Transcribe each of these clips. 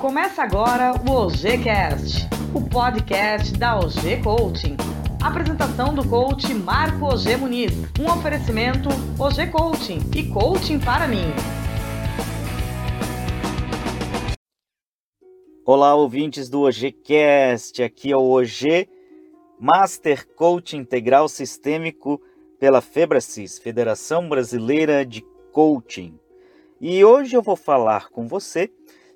Começa agora o OGCast, o podcast da OG Coaching. Apresentação do coach Marco OG Muniz. Um oferecimento OG Coaching e Coaching para mim. Olá, ouvintes do OGCast. Aqui é o OG Master Coach Integral Sistêmico pela FEBRACIS, Federação Brasileira de Coaching. E hoje eu vou falar com você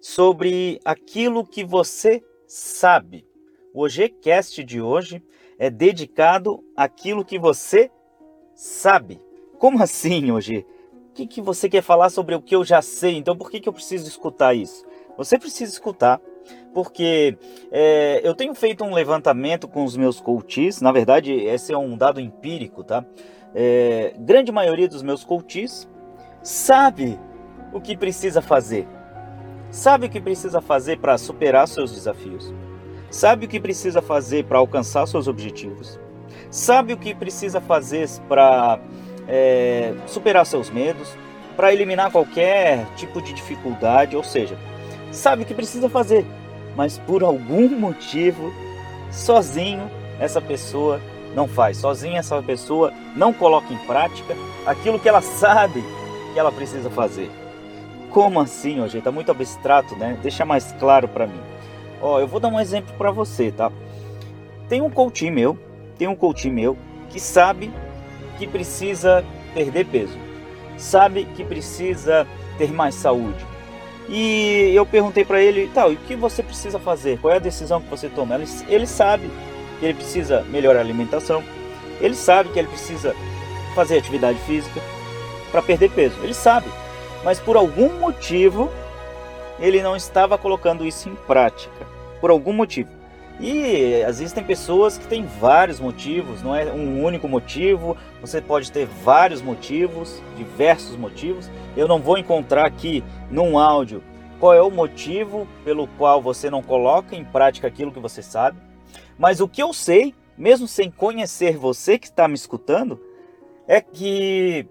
sobre aquilo que você sabe. O OGCast de hoje é dedicado àquilo que você sabe. Como assim, OG? O que, que você quer falar sobre o que eu já sei? Então por que, que eu preciso escutar isso? Você precisa escutar porque é, eu tenho feito um levantamento com os meus coaches, na verdade, esse é um dado empírico, tá? É, grande maioria dos meus coaches sabe o que precisa fazer, sabe o que precisa fazer para superar seus desafios, sabe o que precisa fazer para alcançar seus objetivos, sabe o que precisa fazer para é, superar seus medos, para eliminar qualquer tipo de dificuldade, ou seja, sabe o que precisa fazer, mas por algum motivo, sozinho, essa pessoa não faz, sozinha essa pessoa não coloca em prática aquilo que ela sabe que ela precisa fazer. Como assim, ó, gente? Tá muito abstrato, né? Deixa mais claro para mim. Ó, eu vou dar um exemplo para você, tá? Tem um coach meu, tem um coach meu que sabe que precisa perder peso, sabe que precisa ter mais saúde. E eu perguntei para ele, tal, e o que você precisa fazer? Qual é a decisão que você toma? Ele, ele sabe que ele precisa melhorar a alimentação, ele sabe que ele precisa fazer atividade física para perder peso, ele sabe mas por algum motivo ele não estava colocando isso em prática. Por algum motivo. E existem pessoas que têm vários motivos, não é um único motivo, você pode ter vários motivos, diversos motivos. Eu não vou encontrar aqui num áudio qual é o motivo pelo qual você não coloca em prática aquilo que você sabe, mas o que eu sei, mesmo sem conhecer você que está me escutando, é que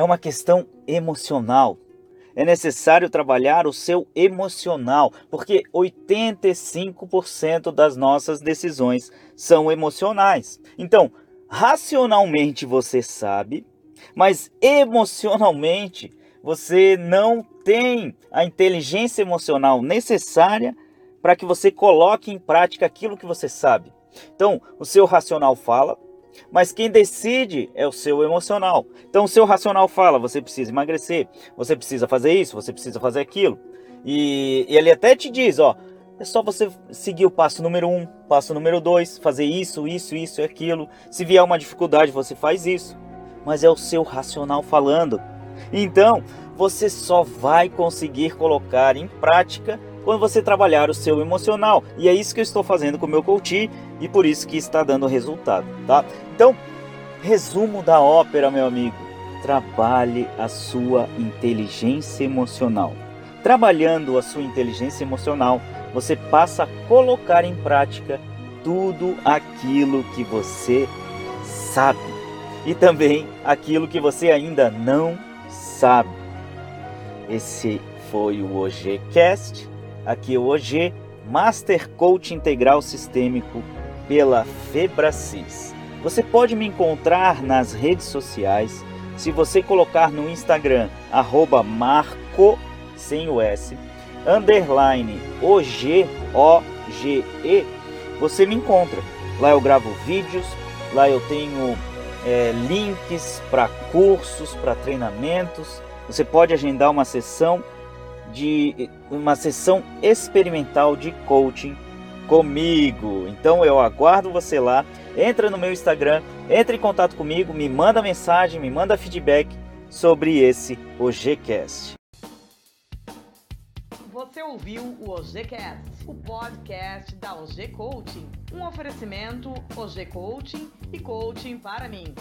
é uma questão emocional. É necessário trabalhar o seu emocional, porque 85% das nossas decisões são emocionais. Então, racionalmente você sabe, mas emocionalmente você não tem a inteligência emocional necessária para que você coloque em prática aquilo que você sabe. Então, o seu racional fala, mas quem decide é o seu emocional. Então o seu racional fala: você precisa emagrecer, você precisa fazer isso, você precisa fazer aquilo. E, e ele até te diz: ó, é só você seguir o passo número um, passo número dois, fazer isso, isso, isso e aquilo. Se vier uma dificuldade, você faz isso. Mas é o seu racional falando. Então, você só vai conseguir colocar em prática quando você trabalhar o seu emocional. E é isso que eu estou fazendo com o meu coach e por isso que está dando resultado, tá? Então, resumo da ópera, meu amigo. Trabalhe a sua inteligência emocional. Trabalhando a sua inteligência emocional, você passa a colocar em prática tudo aquilo que você sabe e também aquilo que você ainda não sabe. Esse foi o OGCast Aqui OG, Master Coach Integral Sistêmico pela Febracis. Você pode me encontrar nas redes sociais. Se você colocar no Instagram, arroba marco, sem o S, underline OG, O-G-E, você me encontra. Lá eu gravo vídeos, lá eu tenho é, links para cursos, para treinamentos. Você pode agendar uma sessão de uma sessão experimental de coaching comigo. Então eu aguardo você lá. Entra no meu Instagram, entre em contato comigo, me manda mensagem, me manda feedback sobre esse OGCast. Você ouviu o OGCast, o podcast da OG Coaching, um oferecimento OG Coaching e Coaching para mim.